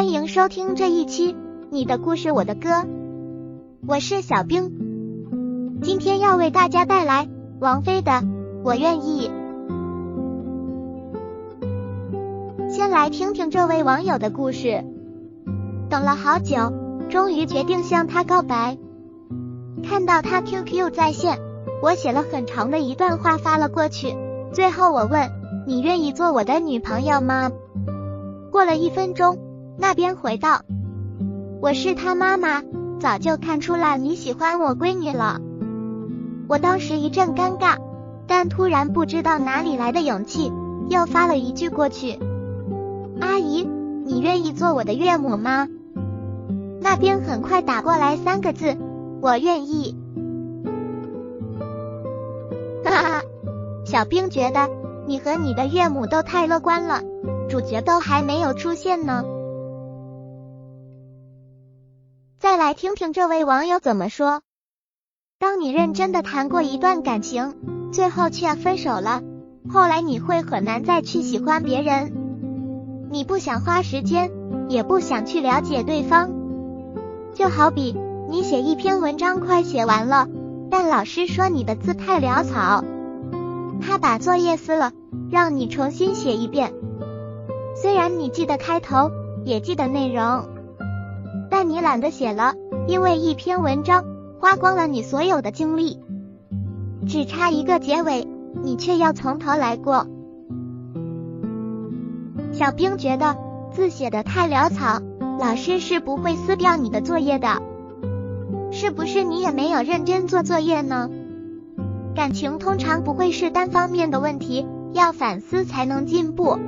欢迎收听这一期《你的故事我的歌》，我是小冰，今天要为大家带来王菲的《我愿意》。先来听听这位网友的故事，等了好久，终于决定向他告白。看到他 QQ 在线，我写了很长的一段话发了过去，最后我问：“你愿意做我的女朋友吗？”过了一分钟。那边回道：“我是他妈妈，早就看出来你喜欢我闺女了。”我当时一阵尴尬，但突然不知道哪里来的勇气，又发了一句过去：“阿姨，你愿意做我的岳母吗？”那边很快打过来三个字：“我愿意。”哈哈，小兵觉得你和你的岳母都太乐观了，主角都还没有出现呢。再来听听这位网友怎么说。当你认真的谈过一段感情，最后却分手了，后来你会很难再去喜欢别人。你不想花时间，也不想去了解对方。就好比你写一篇文章快写完了，但老师说你的字太潦草，他把作业撕了，让你重新写一遍。虽然你记得开头，也记得内容。但你懒得写了，因为一篇文章花光了你所有的精力，只差一个结尾，你却要从头来过。小兵觉得字写的太潦草，老师是不会撕掉你的作业的。是不是你也没有认真做作业呢？感情通常不会是单方面的问题，要反思才能进步。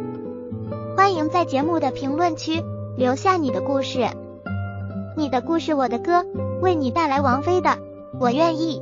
欢迎在节目的评论区留下你的故事。你的故事，我的歌，为你带来王菲的《我愿意》。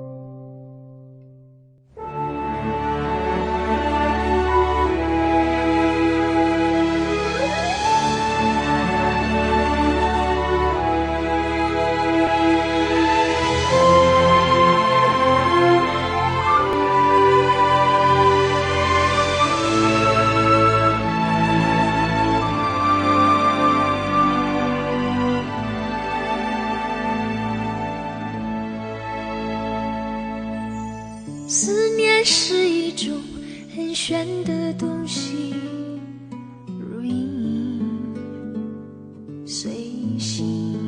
思念是一种很玄的东西，如影随形，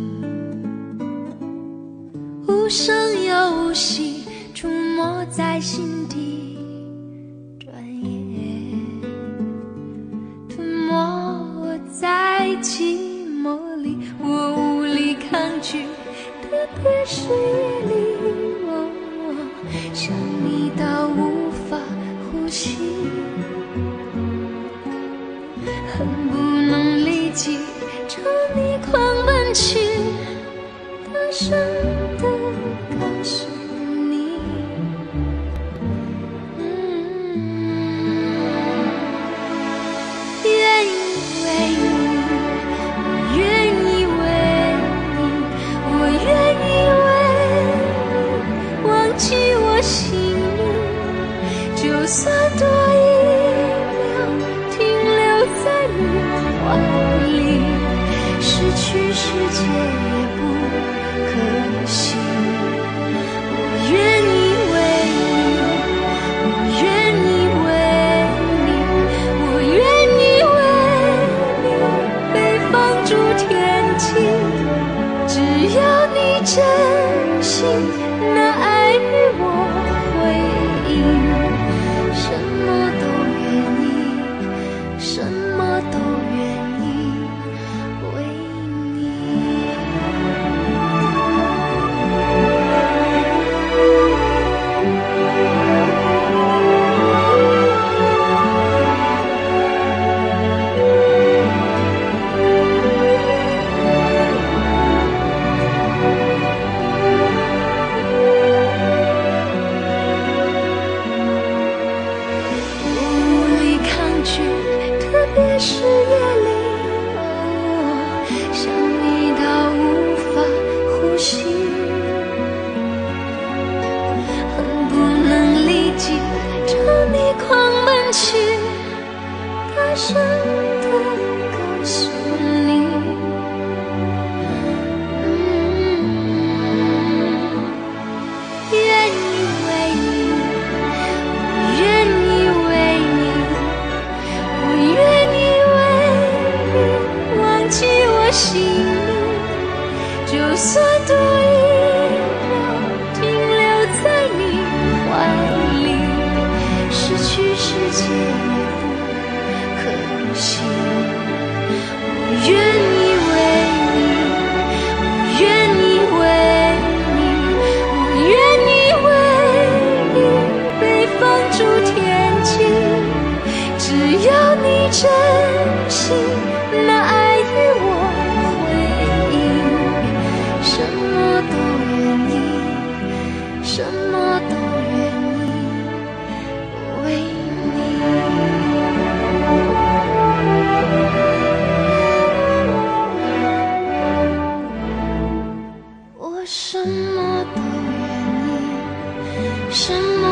无声又无息，出没在心底，转眼吞没在寂寞里，我无力抗拒，特别是夜里，真心。真心来与我回应什么都愿意什么都愿意为你我什么都愿意什么